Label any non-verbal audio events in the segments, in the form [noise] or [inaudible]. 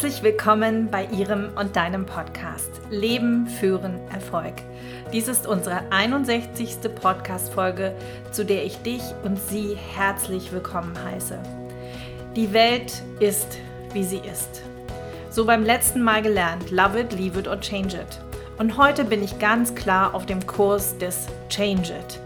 Herzlich willkommen bei Ihrem und deinem Podcast Leben, Führen, Erfolg. Dies ist unsere 61. Podcast-Folge, zu der ich dich und Sie herzlich willkommen heiße. Die Welt ist, wie sie ist. So beim letzten Mal gelernt, love it, leave it or change it. Und heute bin ich ganz klar auf dem Kurs des Change it.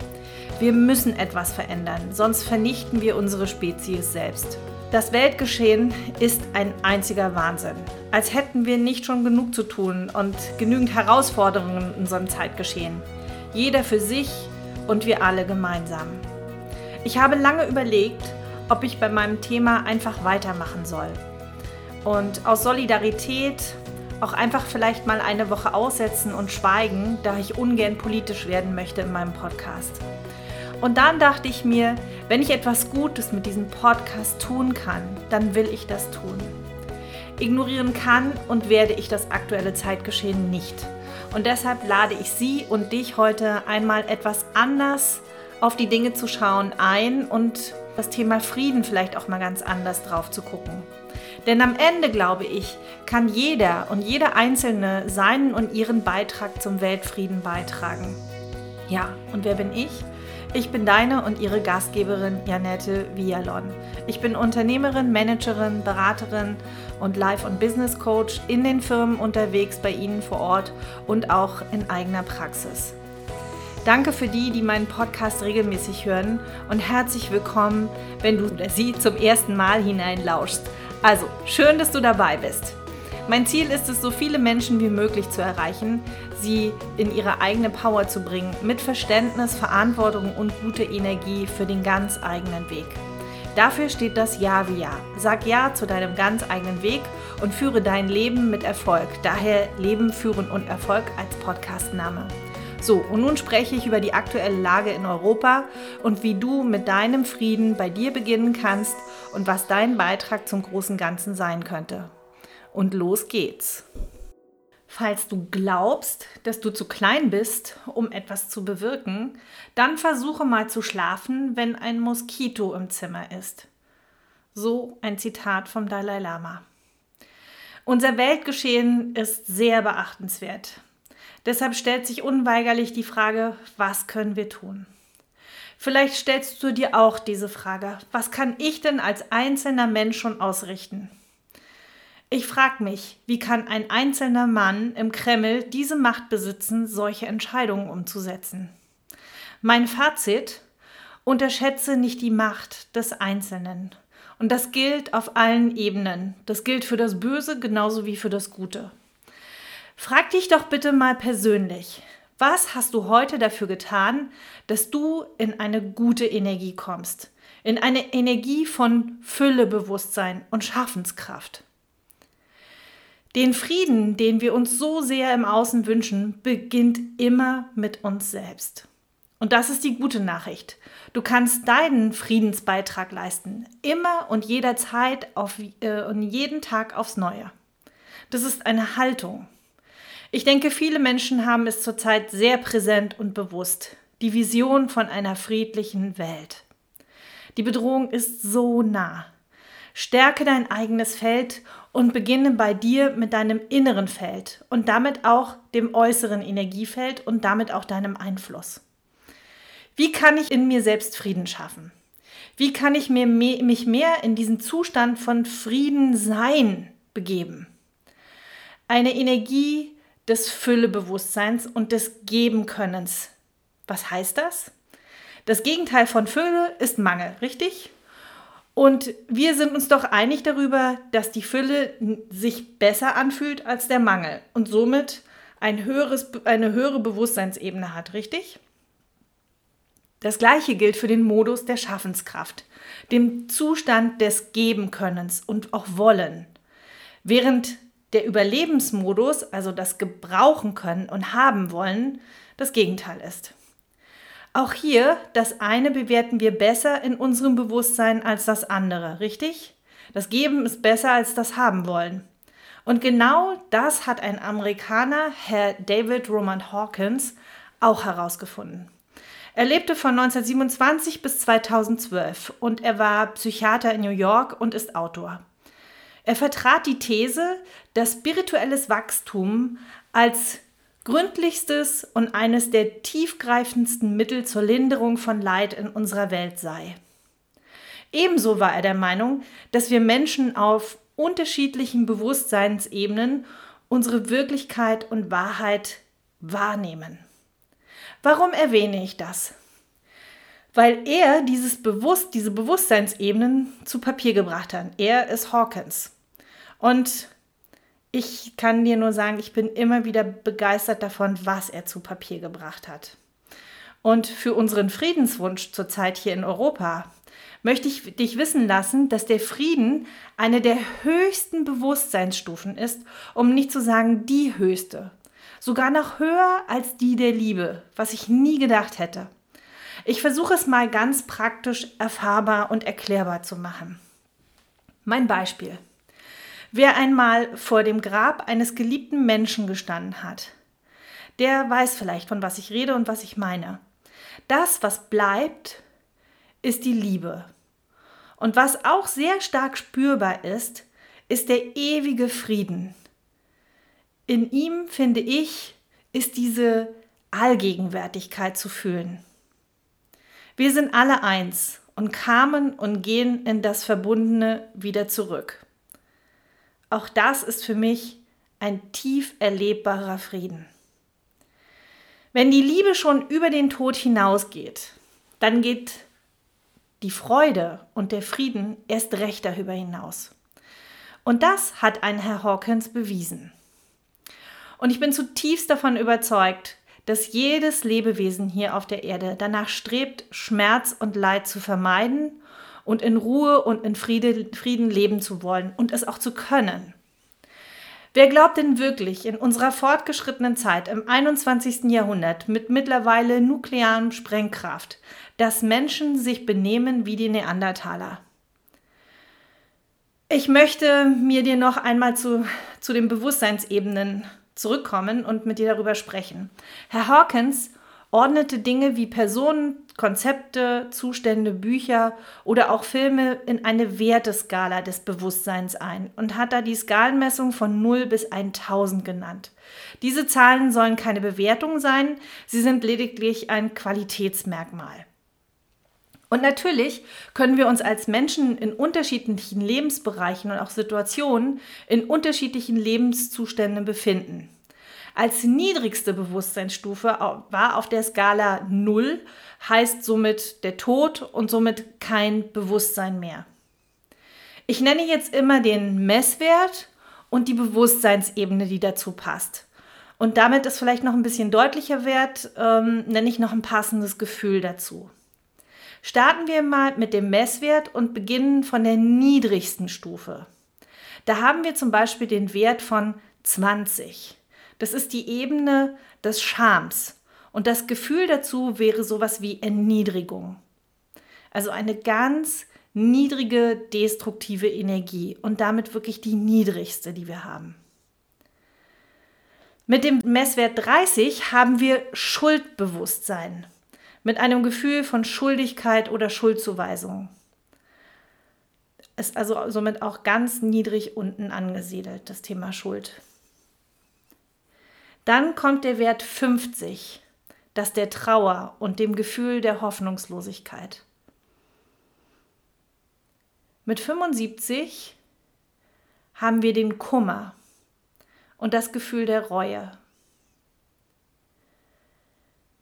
Wir müssen etwas verändern, sonst vernichten wir unsere Spezies selbst. Das Weltgeschehen ist ein einziger Wahnsinn. Als hätten wir nicht schon genug zu tun und genügend Herausforderungen in unserem Zeitgeschehen. Jeder für sich und wir alle gemeinsam. Ich habe lange überlegt, ob ich bei meinem Thema einfach weitermachen soll. Und aus Solidarität auch einfach vielleicht mal eine Woche aussetzen und schweigen, da ich ungern politisch werden möchte in meinem Podcast. Und dann dachte ich mir, wenn ich etwas Gutes mit diesem Podcast tun kann, dann will ich das tun. Ignorieren kann und werde ich das aktuelle Zeitgeschehen nicht. Und deshalb lade ich Sie und dich heute einmal etwas anders auf die Dinge zu schauen ein und das Thema Frieden vielleicht auch mal ganz anders drauf zu gucken. Denn am Ende, glaube ich, kann jeder und jeder Einzelne seinen und ihren Beitrag zum Weltfrieden beitragen. Ja, und wer bin ich? Ich bin deine und ihre Gastgeberin Janette Villalon. Ich bin Unternehmerin, Managerin, Beraterin und Life- und Business Coach in den Firmen unterwegs bei Ihnen vor Ort und auch in eigener Praxis. Danke für die, die meinen Podcast regelmäßig hören und herzlich willkommen, wenn du oder sie zum ersten Mal hineinlauschst. Also, schön, dass du dabei bist. Mein Ziel ist es, so viele Menschen wie möglich zu erreichen, sie in ihre eigene Power zu bringen, mit Verständnis, Verantwortung und guter Energie für den ganz eigenen Weg. Dafür steht das Ja wie Ja. Sag Ja zu deinem ganz eigenen Weg und führe dein Leben mit Erfolg. Daher Leben, Führen und Erfolg als Podcastname. So, und nun spreche ich über die aktuelle Lage in Europa und wie du mit deinem Frieden bei dir beginnen kannst und was dein Beitrag zum großen Ganzen sein könnte. Und los geht's. Falls du glaubst, dass du zu klein bist, um etwas zu bewirken, dann versuche mal zu schlafen, wenn ein Moskito im Zimmer ist. So ein Zitat vom Dalai Lama. Unser Weltgeschehen ist sehr beachtenswert. Deshalb stellt sich unweigerlich die Frage, was können wir tun? Vielleicht stellst du dir auch diese Frage, was kann ich denn als einzelner Mensch schon ausrichten? Ich frage mich, wie kann ein einzelner Mann im Kreml diese Macht besitzen, solche Entscheidungen umzusetzen? Mein Fazit, unterschätze nicht die Macht des Einzelnen. Und das gilt auf allen Ebenen. Das gilt für das Böse genauso wie für das Gute. Frag dich doch bitte mal persönlich, was hast du heute dafür getan, dass du in eine gute Energie kommst? In eine Energie von Füllebewusstsein und Schaffenskraft. Den Frieden, den wir uns so sehr im Außen wünschen, beginnt immer mit uns selbst. Und das ist die gute Nachricht. Du kannst deinen Friedensbeitrag leisten, immer und jederzeit auf, äh, und jeden Tag aufs Neue. Das ist eine Haltung. Ich denke, viele Menschen haben es zurzeit sehr präsent und bewusst. Die Vision von einer friedlichen Welt. Die Bedrohung ist so nah. Stärke dein eigenes Feld und beginne bei dir mit deinem inneren Feld und damit auch dem äußeren Energiefeld und damit auch deinem Einfluss. Wie kann ich in mir selbst Frieden schaffen? Wie kann ich mir mich mehr in diesen Zustand von Frieden sein begeben? Eine Energie des Füllebewusstseins und des Gebenkönnens. Was heißt das? Das Gegenteil von Fülle ist Mangel, richtig? Und wir sind uns doch einig darüber, dass die Fülle sich besser anfühlt als der Mangel und somit ein höheres, eine höhere Bewusstseinsebene hat, richtig? Das gleiche gilt für den Modus der Schaffenskraft, dem Zustand des Gebenkönnens und auch Wollen. Während der Überlebensmodus, also das Gebrauchen können und haben wollen, das Gegenteil ist. Auch hier, das eine bewerten wir besser in unserem Bewusstsein als das andere, richtig? Das Geben ist besser als das Haben wollen. Und genau das hat ein Amerikaner, Herr David Roman Hawkins, auch herausgefunden. Er lebte von 1927 bis 2012 und er war Psychiater in New York und ist Autor. Er vertrat die These, dass spirituelles Wachstum als gründlichstes und eines der tiefgreifendsten Mittel zur Linderung von Leid in unserer Welt sei. Ebenso war er der Meinung, dass wir Menschen auf unterschiedlichen Bewusstseinsebenen unsere Wirklichkeit und Wahrheit wahrnehmen. Warum erwähne ich das? Weil er dieses Bewusst, diese Bewusstseinsebenen zu Papier gebracht hat. Er ist Hawkins. Und ich kann dir nur sagen, ich bin immer wieder begeistert davon, was er zu Papier gebracht hat. Und für unseren Friedenswunsch zurzeit hier in Europa möchte ich dich wissen lassen, dass der Frieden eine der höchsten Bewusstseinsstufen ist, um nicht zu sagen die höchste. Sogar noch höher als die der Liebe, was ich nie gedacht hätte. Ich versuche es mal ganz praktisch erfahrbar und erklärbar zu machen. Mein Beispiel. Wer einmal vor dem Grab eines geliebten Menschen gestanden hat, der weiß vielleicht, von was ich rede und was ich meine. Das, was bleibt, ist die Liebe. Und was auch sehr stark spürbar ist, ist der ewige Frieden. In ihm, finde ich, ist diese Allgegenwärtigkeit zu fühlen. Wir sind alle eins und kamen und gehen in das Verbundene wieder zurück. Auch das ist für mich ein tief erlebbarer Frieden. Wenn die Liebe schon über den Tod hinausgeht, dann geht die Freude und der Frieden erst recht darüber hinaus. Und das hat ein Herr Hawkins bewiesen. Und ich bin zutiefst davon überzeugt, dass jedes Lebewesen hier auf der Erde danach strebt, Schmerz und Leid zu vermeiden und in Ruhe und in Friede, Frieden leben zu wollen und es auch zu können. Wer glaubt denn wirklich in unserer fortgeschrittenen Zeit im 21. Jahrhundert mit mittlerweile nuklearem Sprengkraft, dass Menschen sich benehmen wie die Neandertaler? Ich möchte mir dir noch einmal zu, zu den Bewusstseinsebenen zurückkommen und mit dir darüber sprechen. Herr Hawkins ordnete Dinge wie Personen, Konzepte, Zustände, Bücher oder auch Filme in eine Werteskala des Bewusstseins ein und hat da die Skalenmessung von 0 bis 1000 genannt. Diese Zahlen sollen keine Bewertung sein, sie sind lediglich ein Qualitätsmerkmal. Und natürlich können wir uns als Menschen in unterschiedlichen Lebensbereichen und auch Situationen in unterschiedlichen Lebenszuständen befinden. Als niedrigste Bewusstseinsstufe war auf der Skala 0, heißt somit der Tod und somit kein Bewusstsein mehr. Ich nenne jetzt immer den Messwert und die Bewusstseinsebene, die dazu passt. Und damit es vielleicht noch ein bisschen deutlicher wird, ähm, nenne ich noch ein passendes Gefühl dazu. Starten wir mal mit dem Messwert und beginnen von der niedrigsten Stufe. Da haben wir zum Beispiel den Wert von 20. Das ist die Ebene des Schams. Und das Gefühl dazu wäre sowas wie Erniedrigung. Also eine ganz niedrige destruktive Energie und damit wirklich die niedrigste, die wir haben. Mit dem Messwert 30 haben wir Schuldbewusstsein mit einem Gefühl von Schuldigkeit oder Schuldzuweisung. Ist also somit auch ganz niedrig unten angesiedelt, das Thema Schuld. Dann kommt der Wert 50, das der Trauer und dem Gefühl der Hoffnungslosigkeit. Mit 75 haben wir den Kummer und das Gefühl der Reue.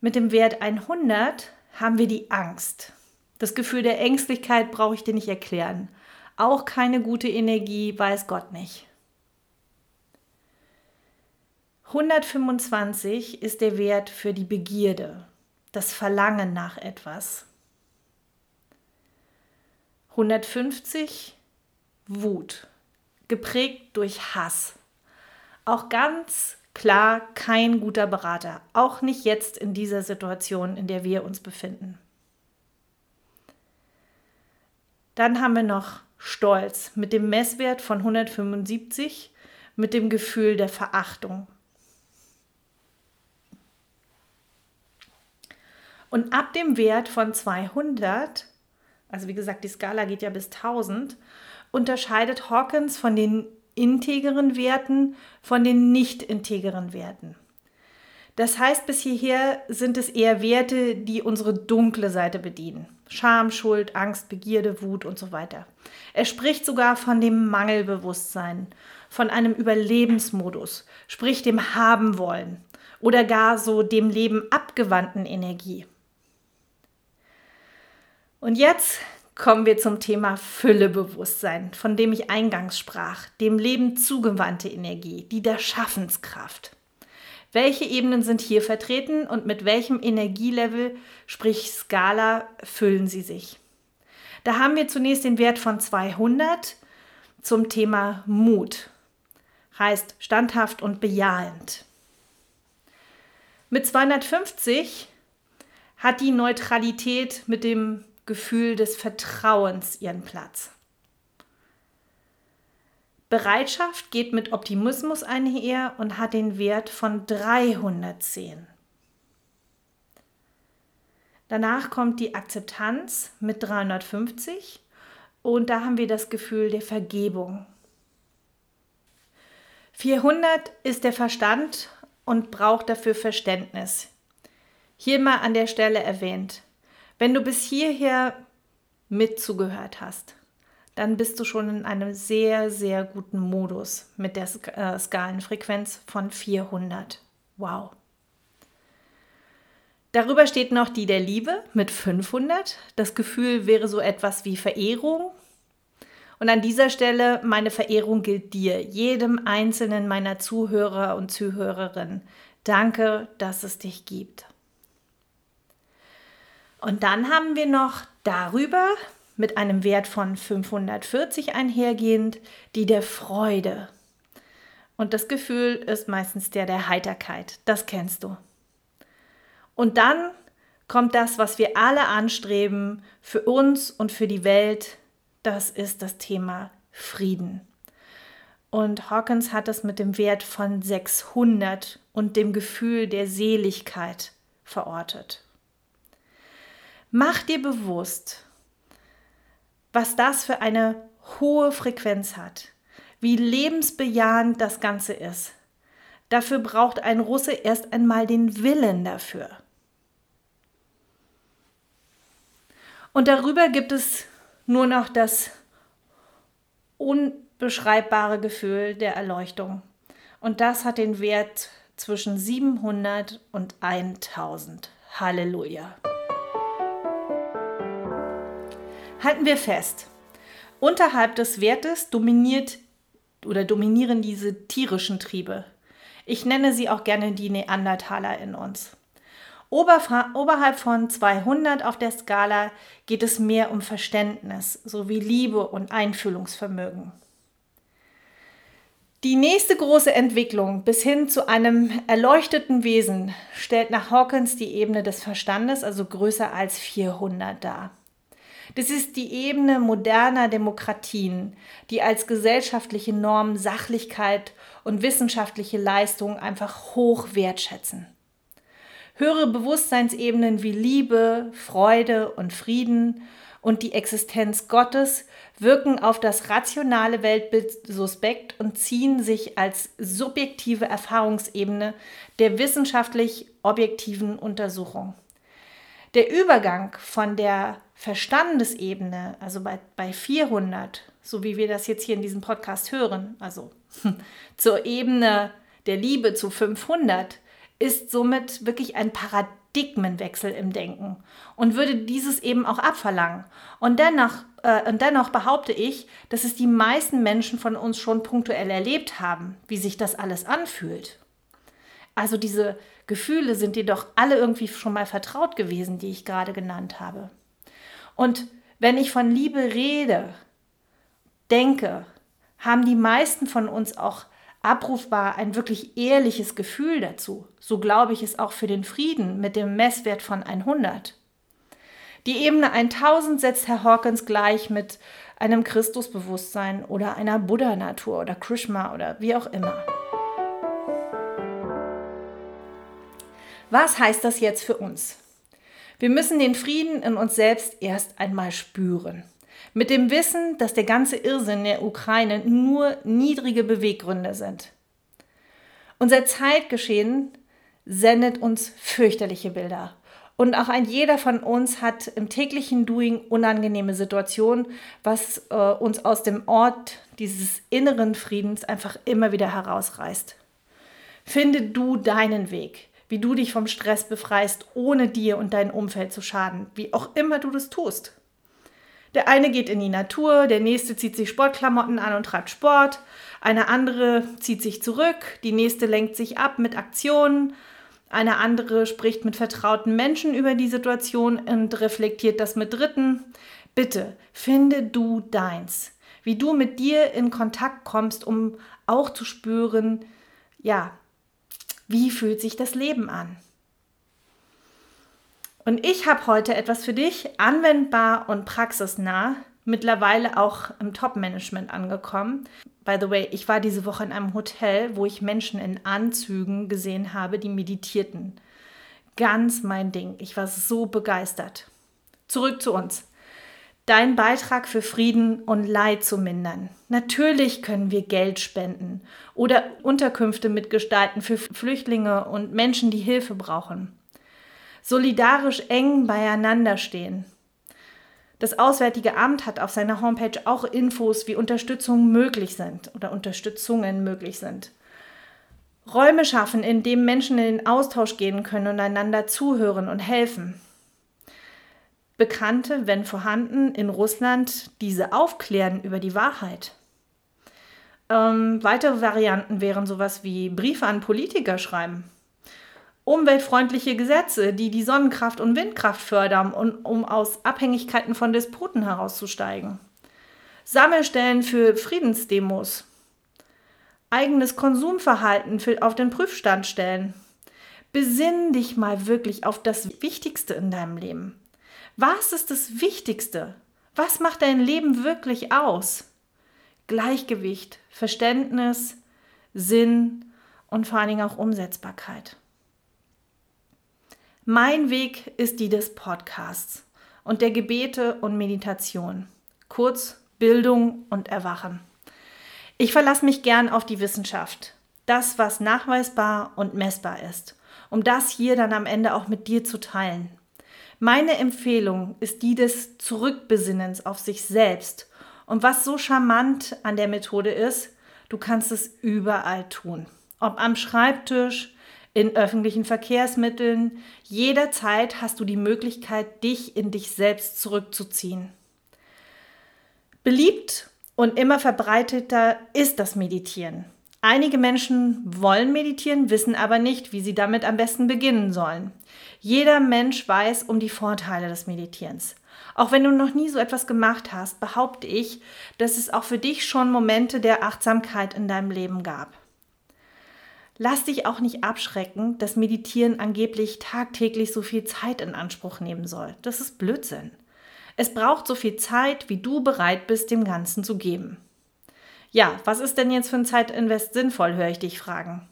Mit dem Wert 100 haben wir die Angst. Das Gefühl der Ängstlichkeit brauche ich dir nicht erklären. Auch keine gute Energie, weiß Gott nicht. 125 ist der Wert für die Begierde, das Verlangen nach etwas. 150 Wut, geprägt durch Hass. Auch ganz klar kein guter Berater, auch nicht jetzt in dieser Situation, in der wir uns befinden. Dann haben wir noch Stolz mit dem Messwert von 175, mit dem Gefühl der Verachtung. Und ab dem Wert von 200, also wie gesagt, die Skala geht ja bis 1000, unterscheidet Hawkins von den integeren Werten von den nicht integeren Werten. Das heißt, bis hierher sind es eher Werte, die unsere dunkle Seite bedienen. Scham, Schuld, Angst, Begierde, Wut und so weiter. Er spricht sogar von dem Mangelbewusstsein, von einem Überlebensmodus, sprich dem Haben wollen oder gar so dem Leben abgewandten Energie. Und jetzt kommen wir zum Thema Füllebewusstsein, von dem ich eingangs sprach, dem Leben zugewandte Energie, die der Schaffenskraft. Welche Ebenen sind hier vertreten und mit welchem Energielevel, sprich Skala, füllen sie sich? Da haben wir zunächst den Wert von 200 zum Thema Mut, heißt standhaft und bejahend. Mit 250 hat die Neutralität mit dem Gefühl des Vertrauens ihren Platz. Bereitschaft geht mit Optimismus einher und hat den Wert von 310. Danach kommt die Akzeptanz mit 350 und da haben wir das Gefühl der Vergebung. 400 ist der Verstand und braucht dafür Verständnis. Hier mal an der Stelle erwähnt. Wenn du bis hierher mitzugehört hast, dann bist du schon in einem sehr, sehr guten Modus mit der äh, Skalenfrequenz von 400. Wow. Darüber steht noch die der Liebe mit 500. Das Gefühl wäre so etwas wie Verehrung. Und an dieser Stelle, meine Verehrung gilt dir, jedem einzelnen meiner Zuhörer und Zuhörerinnen. Danke, dass es dich gibt. Und dann haben wir noch darüber mit einem Wert von 540 einhergehend, die der Freude. Und das Gefühl ist meistens der der Heiterkeit. Das kennst du. Und dann kommt das, was wir alle anstreben, für uns und für die Welt. Das ist das Thema Frieden. Und Hawkins hat es mit dem Wert von 600 und dem Gefühl der Seligkeit verortet. Mach dir bewusst, was das für eine hohe Frequenz hat, wie lebensbejahend das Ganze ist. Dafür braucht ein Russe erst einmal den Willen dafür. Und darüber gibt es nur noch das unbeschreibbare Gefühl der Erleuchtung. Und das hat den Wert zwischen 700 und 1000. Halleluja. Halten wir fest. Unterhalb des Wertes dominiert oder dominieren diese tierischen Triebe. Ich nenne sie auch gerne die Neandertaler in uns. oberhalb von 200 auf der Skala geht es mehr um Verständnis sowie Liebe und Einfühlungsvermögen. Die nächste große Entwicklung bis hin zu einem erleuchteten Wesen stellt nach Hawkins die Ebene des Verstandes, also größer als 400 dar. Das ist die Ebene moderner Demokratien, die als gesellschaftliche Norm Sachlichkeit und wissenschaftliche Leistung einfach hoch wertschätzen. Höhere Bewusstseinsebenen wie Liebe, Freude und Frieden und die Existenz Gottes wirken auf das rationale Weltbild suspekt und ziehen sich als subjektive Erfahrungsebene der wissenschaftlich objektiven Untersuchung. Der Übergang von der Verstandesebene, also bei, bei 400, so wie wir das jetzt hier in diesem Podcast hören, also [laughs] zur Ebene der Liebe zu 500, ist somit wirklich ein Paradigmenwechsel im Denken und würde dieses eben auch abverlangen. Und dennoch, äh, und dennoch behaupte ich, dass es die meisten Menschen von uns schon punktuell erlebt haben, wie sich das alles anfühlt. Also diese Gefühle sind dir doch alle irgendwie schon mal vertraut gewesen, die ich gerade genannt habe. Und wenn ich von Liebe rede, denke, haben die meisten von uns auch abrufbar ein wirklich ehrliches Gefühl dazu. So glaube ich es auch für den Frieden mit dem Messwert von 100. Die Ebene 1000 setzt Herr Hawkins gleich mit einem Christusbewusstsein oder einer Buddha-Natur oder Krishma oder wie auch immer. Was heißt das jetzt für uns? Wir müssen den Frieden in uns selbst erst einmal spüren. Mit dem Wissen, dass der ganze Irrsinn der Ukraine nur niedrige Beweggründe sind. Unser Zeitgeschehen sendet uns fürchterliche Bilder. Und auch ein jeder von uns hat im täglichen Doing unangenehme Situationen, was äh, uns aus dem Ort dieses inneren Friedens einfach immer wieder herausreißt. Finde du deinen Weg, wie du dich vom Stress befreist, ohne dir und dein Umfeld zu schaden, wie auch immer du das tust. Der eine geht in die Natur, der nächste zieht sich Sportklamotten an und treibt Sport, eine andere zieht sich zurück, die nächste lenkt sich ab mit Aktionen, eine andere spricht mit vertrauten Menschen über die Situation und reflektiert das mit Dritten. Bitte, finde du deins, wie du mit dir in Kontakt kommst, um auch zu spüren, ja, wie fühlt sich das Leben an? Und ich habe heute etwas für dich, anwendbar und praxisnah, mittlerweile auch im Top-Management angekommen. By the way, ich war diese Woche in einem Hotel, wo ich Menschen in Anzügen gesehen habe, die meditierten. Ganz mein Ding. Ich war so begeistert. Zurück zu uns. Dein Beitrag für Frieden und Leid zu mindern. Natürlich können wir Geld spenden oder Unterkünfte mitgestalten für Flüchtlinge und Menschen, die Hilfe brauchen solidarisch eng beieinander stehen. Das Auswärtige Amt hat auf seiner Homepage auch Infos, wie Unterstützungen möglich sind oder Unterstützungen möglich sind. Räume schaffen, in denen Menschen in den Austausch gehen können und einander zuhören und helfen. Bekannte, wenn vorhanden, in Russland diese aufklären über die Wahrheit. Ähm, weitere Varianten wären sowas wie Briefe an Politiker schreiben umweltfreundliche Gesetze, die die Sonnenkraft und Windkraft fördern, und, um aus Abhängigkeiten von Despoten herauszusteigen. Sammelstellen für Friedensdemos. Eigenes Konsumverhalten für, auf den Prüfstand stellen. Besinn dich mal wirklich auf das Wichtigste in deinem Leben. Was ist das Wichtigste? Was macht dein Leben wirklich aus? Gleichgewicht, Verständnis, Sinn und vor allen Dingen auch Umsetzbarkeit. Mein Weg ist die des Podcasts und der Gebete und Meditation. Kurz Bildung und Erwachen. Ich verlasse mich gern auf die Wissenschaft. Das, was nachweisbar und messbar ist. Um das hier dann am Ende auch mit dir zu teilen. Meine Empfehlung ist die des Zurückbesinnens auf sich selbst. Und was so charmant an der Methode ist, du kannst es überall tun. Ob am Schreibtisch, in öffentlichen Verkehrsmitteln. Jederzeit hast du die Möglichkeit, dich in dich selbst zurückzuziehen. Beliebt und immer verbreiteter ist das Meditieren. Einige Menschen wollen meditieren, wissen aber nicht, wie sie damit am besten beginnen sollen. Jeder Mensch weiß um die Vorteile des Meditierens. Auch wenn du noch nie so etwas gemacht hast, behaupte ich, dass es auch für dich schon Momente der Achtsamkeit in deinem Leben gab. Lass dich auch nicht abschrecken, dass Meditieren angeblich tagtäglich so viel Zeit in Anspruch nehmen soll. Das ist Blödsinn. Es braucht so viel Zeit, wie du bereit bist, dem Ganzen zu geben. Ja, was ist denn jetzt für ein Zeitinvest sinnvoll, höre ich dich fragen.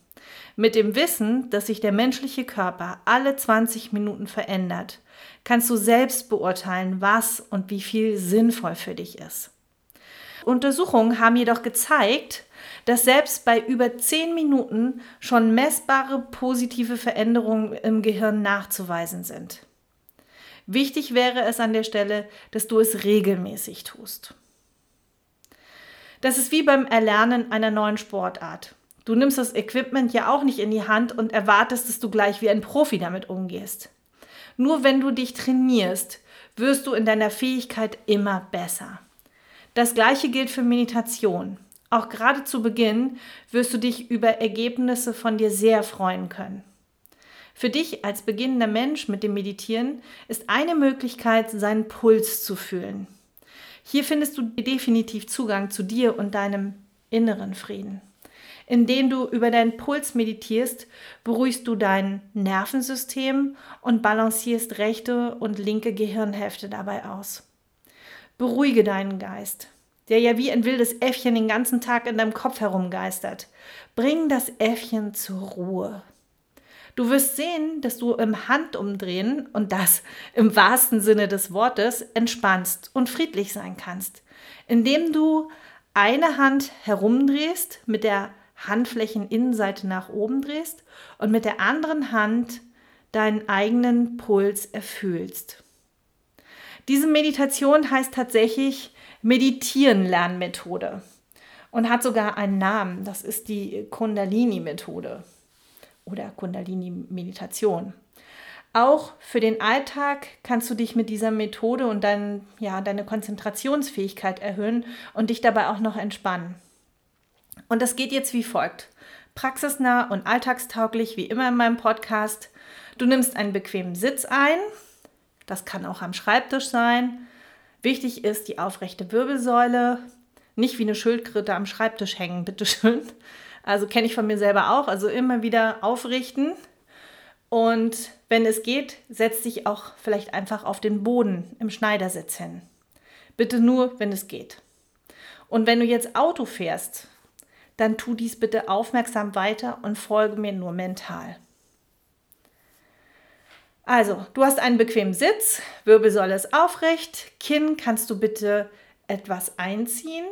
Mit dem Wissen, dass sich der menschliche Körper alle 20 Minuten verändert, kannst du selbst beurteilen, was und wie viel sinnvoll für dich ist. Untersuchungen haben jedoch gezeigt, dass selbst bei über 10 Minuten schon messbare positive Veränderungen im Gehirn nachzuweisen sind. Wichtig wäre es an der Stelle, dass du es regelmäßig tust. Das ist wie beim Erlernen einer neuen Sportart. Du nimmst das Equipment ja auch nicht in die Hand und erwartest, dass du gleich wie ein Profi damit umgehst. Nur wenn du dich trainierst, wirst du in deiner Fähigkeit immer besser. Das gleiche gilt für Meditation. Auch gerade zu Beginn wirst du dich über Ergebnisse von dir sehr freuen können. Für dich als beginnender Mensch mit dem Meditieren ist eine Möglichkeit, seinen Puls zu fühlen. Hier findest du definitiv Zugang zu dir und deinem inneren Frieden. Indem du über deinen Puls meditierst, beruhigst du dein Nervensystem und balancierst rechte und linke Gehirnhälfte dabei aus. Beruhige deinen Geist der ja wie ein wildes Äffchen den ganzen Tag in deinem Kopf herumgeistert. Bring das Äffchen zur Ruhe. Du wirst sehen, dass du im Handumdrehen und das im wahrsten Sinne des Wortes entspannst und friedlich sein kannst, indem du eine Hand herumdrehst, mit der Handflächeninnenseite nach oben drehst und mit der anderen Hand deinen eigenen Puls erfühlst. Diese Meditation heißt tatsächlich Meditieren-Lernmethode und hat sogar einen Namen. Das ist die Kundalini-Methode oder Kundalini-Meditation. Auch für den Alltag kannst du dich mit dieser Methode und dein, ja, deine Konzentrationsfähigkeit erhöhen und dich dabei auch noch entspannen. Und das geht jetzt wie folgt. Praxisnah und alltagstauglich, wie immer in meinem Podcast. Du nimmst einen bequemen Sitz ein. Das kann auch am Schreibtisch sein. Wichtig ist die aufrechte Wirbelsäule. Nicht wie eine Schildkröte am Schreibtisch hängen, bitteschön. Also kenne ich von mir selber auch. Also immer wieder aufrichten. Und wenn es geht, setz dich auch vielleicht einfach auf den Boden im Schneidersitz hin. Bitte nur, wenn es geht. Und wenn du jetzt Auto fährst, dann tu dies bitte aufmerksam weiter und folge mir nur mental. Also, du hast einen bequemen Sitz, Wirbelsäule ist aufrecht, Kinn kannst du bitte etwas einziehen,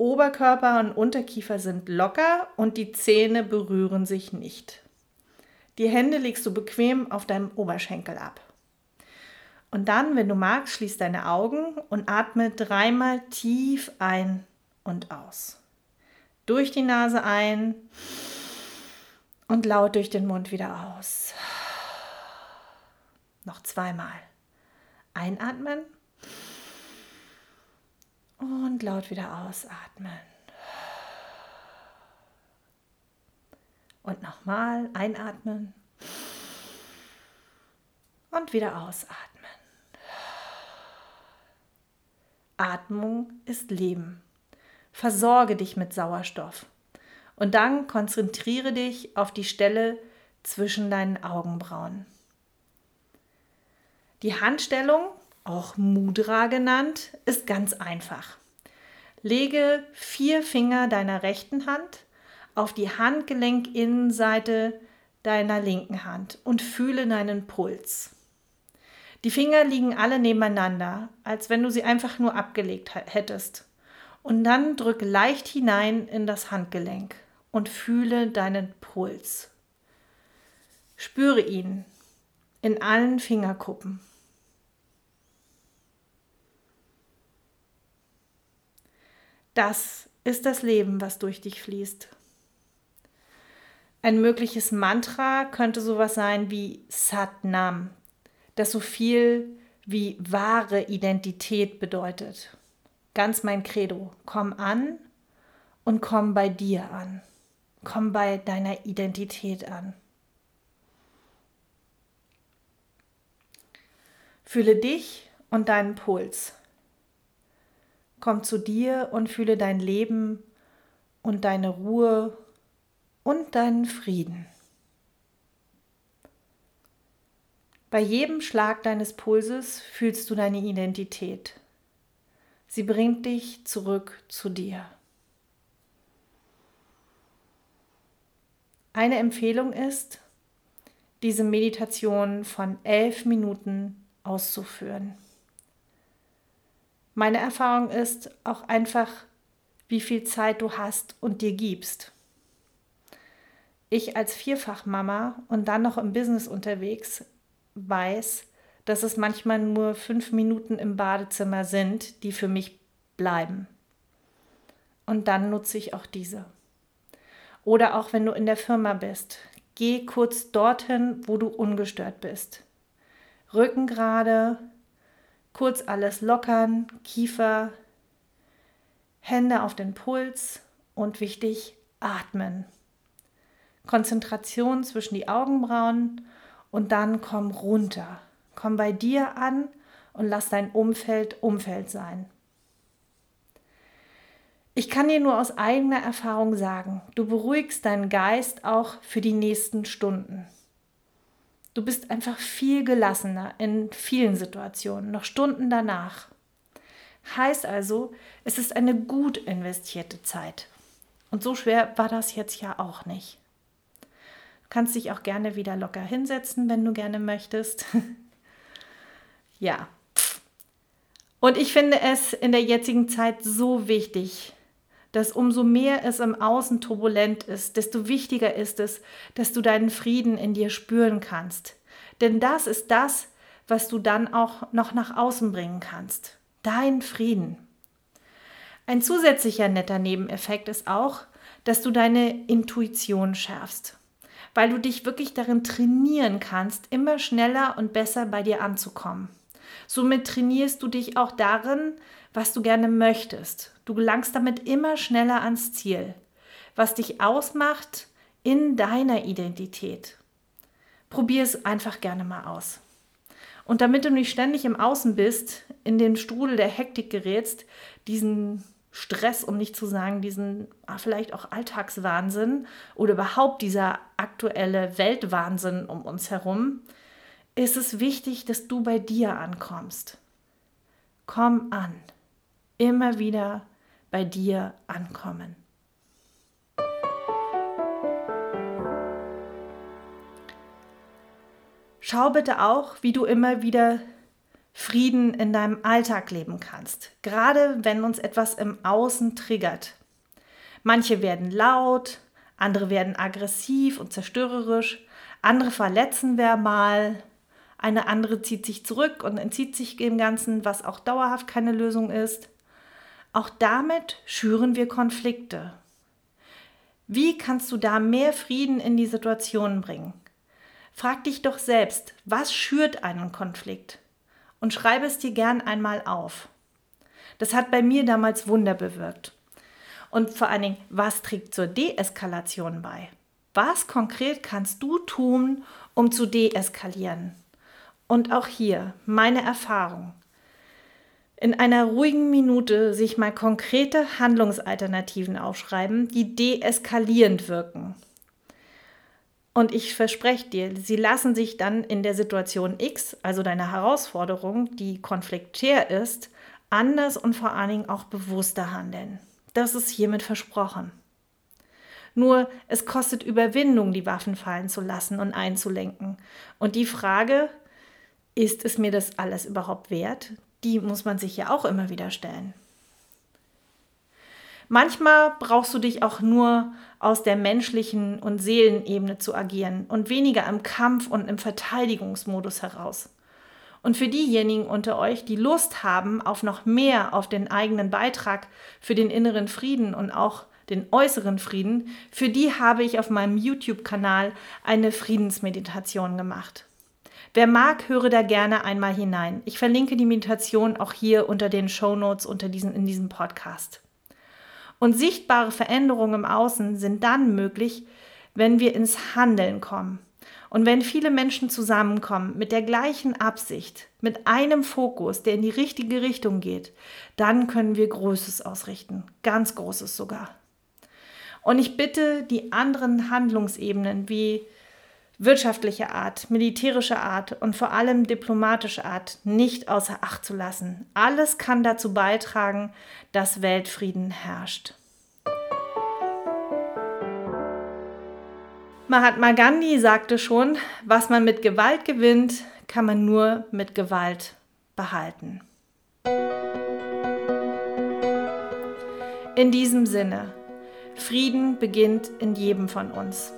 Oberkörper und Unterkiefer sind locker und die Zähne berühren sich nicht. Die Hände legst du bequem auf deinem Oberschenkel ab. Und dann, wenn du magst, schließ deine Augen und atme dreimal tief ein und aus. Durch die Nase ein und laut durch den Mund wieder aus. Noch zweimal. Einatmen und laut wieder ausatmen. Und nochmal einatmen und wieder ausatmen. Atmung ist Leben. Versorge dich mit Sauerstoff. Und dann konzentriere dich auf die Stelle zwischen deinen Augenbrauen. Die Handstellung, auch Mudra genannt, ist ganz einfach. Lege vier Finger deiner rechten Hand auf die Handgelenkinnenseite deiner linken Hand und fühle deinen Puls. Die Finger liegen alle nebeneinander, als wenn du sie einfach nur abgelegt hättest. Und dann drück leicht hinein in das Handgelenk und fühle deinen Puls. Spüre ihn in allen Fingerkuppen. Das ist das Leben, was durch dich fließt. Ein mögliches Mantra könnte sowas sein wie Sat Nam, das so viel wie wahre Identität bedeutet ganz mein Credo. Komm an und komm bei dir an. Komm bei deiner Identität an. Fühle dich und deinen Puls. Komm zu dir und fühle dein Leben und deine Ruhe und deinen Frieden. Bei jedem Schlag deines Pulses fühlst du deine Identität. Sie bringt dich zurück zu dir. Eine Empfehlung ist, diese Meditation von elf Minuten auszuführen. Meine Erfahrung ist auch einfach, wie viel Zeit du hast und dir gibst. Ich als Vierfachmama und dann noch im Business unterwegs weiß, dass es manchmal nur fünf Minuten im Badezimmer sind, die für mich bleiben. Und dann nutze ich auch diese. Oder auch wenn du in der Firma bist, geh kurz dorthin, wo du ungestört bist. Rücken gerade, kurz alles lockern, Kiefer, Hände auf den Puls und wichtig, atmen. Konzentration zwischen die Augenbrauen und dann komm runter. Komm bei dir an und lass dein Umfeld Umfeld sein. Ich kann dir nur aus eigener Erfahrung sagen, du beruhigst deinen Geist auch für die nächsten Stunden. Du bist einfach viel gelassener in vielen Situationen, noch Stunden danach. Heißt also, es ist eine gut investierte Zeit. Und so schwer war das jetzt ja auch nicht. Kannst dich auch gerne wieder locker hinsetzen, wenn du gerne möchtest. [laughs] ja. Und ich finde es in der jetzigen Zeit so wichtig, dass umso mehr es im Außen turbulent ist, desto wichtiger ist es, dass du deinen Frieden in dir spüren kannst. Denn das ist das, was du dann auch noch nach außen bringen kannst. Dein Frieden. Ein zusätzlicher netter Nebeneffekt ist auch, dass du deine Intuition schärfst, weil du dich wirklich darin trainieren kannst, immer schneller und besser bei dir anzukommen. Somit trainierst du dich auch darin, was du gerne möchtest. Du gelangst damit immer schneller ans Ziel, was dich ausmacht in deiner Identität. Probier es einfach gerne mal aus. Und damit du nicht ständig im Außen bist, in den Strudel der Hektik gerätst, diesen Stress, um nicht zu sagen, diesen ah, vielleicht auch Alltagswahnsinn oder überhaupt dieser aktuelle Weltwahnsinn um uns herum, ist es wichtig, dass du bei dir ankommst. Komm an. Immer wieder bei dir ankommen. Schau bitte auch, wie du immer wieder Frieden in deinem Alltag leben kannst, gerade wenn uns etwas im Außen triggert. Manche werden laut, andere werden aggressiv und zerstörerisch, andere verletzen verbal, eine andere zieht sich zurück und entzieht sich dem Ganzen, was auch dauerhaft keine Lösung ist. Auch damit schüren wir Konflikte. Wie kannst du da mehr Frieden in die Situation bringen? Frag dich doch selbst, was schürt einen Konflikt? Und schreibe es dir gern einmal auf. Das hat bei mir damals Wunder bewirkt. Und vor allen Dingen, was trägt zur Deeskalation bei? Was konkret kannst du tun, um zu deeskalieren? Und auch hier meine Erfahrung. In einer ruhigen Minute sich mal konkrete Handlungsalternativen aufschreiben, die deeskalierend wirken. Und ich verspreche dir, sie lassen sich dann in der Situation X, also deiner Herausforderung, die konfliktär ist, anders und vor allen Dingen auch bewusster handeln. Das ist hiermit versprochen. Nur es kostet Überwindung, die Waffen fallen zu lassen und einzulenken. Und die Frage, ist es mir das alles überhaupt wert? Die muss man sich ja auch immer wieder stellen. Manchmal brauchst du dich auch nur aus der menschlichen und Seelenebene zu agieren und weniger im Kampf und im Verteidigungsmodus heraus. Und für diejenigen unter euch, die Lust haben auf noch mehr auf den eigenen Beitrag für den inneren Frieden und auch den äußeren Frieden, für die habe ich auf meinem YouTube-Kanal eine Friedensmeditation gemacht. Wer mag, höre da gerne einmal hinein. Ich verlinke die Meditation auch hier unter den Show Notes unter diesen, in diesem Podcast. Und sichtbare Veränderungen im Außen sind dann möglich, wenn wir ins Handeln kommen. Und wenn viele Menschen zusammenkommen mit der gleichen Absicht, mit einem Fokus, der in die richtige Richtung geht, dann können wir Großes ausrichten, ganz Großes sogar. Und ich bitte die anderen Handlungsebenen wie wirtschaftliche Art, militärische Art und vor allem diplomatische Art nicht außer Acht zu lassen. Alles kann dazu beitragen, dass Weltfrieden herrscht. Mahatma Gandhi sagte schon, was man mit Gewalt gewinnt, kann man nur mit Gewalt behalten. In diesem Sinne, Frieden beginnt in jedem von uns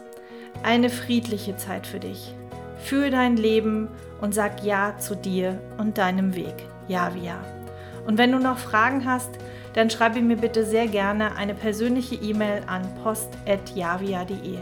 eine friedliche Zeit für dich. Fühl dein Leben und sag Ja zu dir und deinem Weg. Ja wie Ja. Und wenn du noch Fragen hast, dann schreibe mir bitte sehr gerne eine persönliche E-Mail an post.javia.de.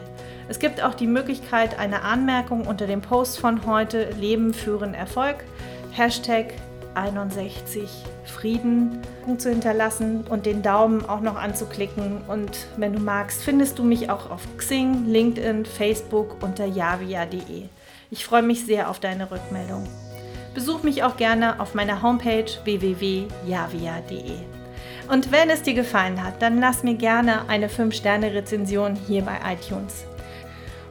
Es gibt auch die Möglichkeit, eine Anmerkung unter dem Post von heute Leben führen Erfolg, Hashtag 61 Frieden zu hinterlassen und den Daumen auch noch anzuklicken. Und wenn du magst, findest du mich auch auf Xing, LinkedIn, Facebook unter javia.de. Ich freue mich sehr auf deine Rückmeldung. Besuch mich auch gerne auf meiner Homepage www.javia.de. Und wenn es dir gefallen hat, dann lass mir gerne eine 5-Sterne-Rezension hier bei iTunes.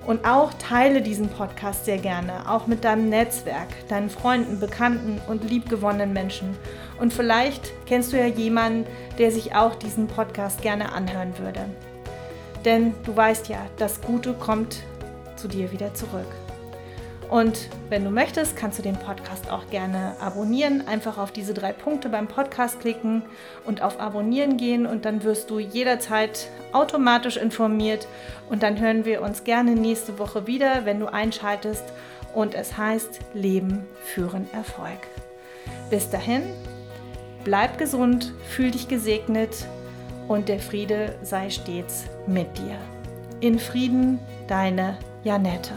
Und auch teile diesen Podcast sehr gerne, auch mit deinem Netzwerk, deinen Freunden, Bekannten und liebgewonnenen Menschen. Und vielleicht kennst du ja jemanden, der sich auch diesen Podcast gerne anhören würde. Denn du weißt ja, das Gute kommt zu dir wieder zurück. Und wenn du möchtest, kannst du den Podcast auch gerne abonnieren. Einfach auf diese drei Punkte beim Podcast klicken und auf Abonnieren gehen und dann wirst du jederzeit automatisch informiert. Und dann hören wir uns gerne nächste Woche wieder, wenn du einschaltest und es heißt Leben führen Erfolg. Bis dahin, bleib gesund, fühl dich gesegnet und der Friede sei stets mit dir. In Frieden, deine Janette.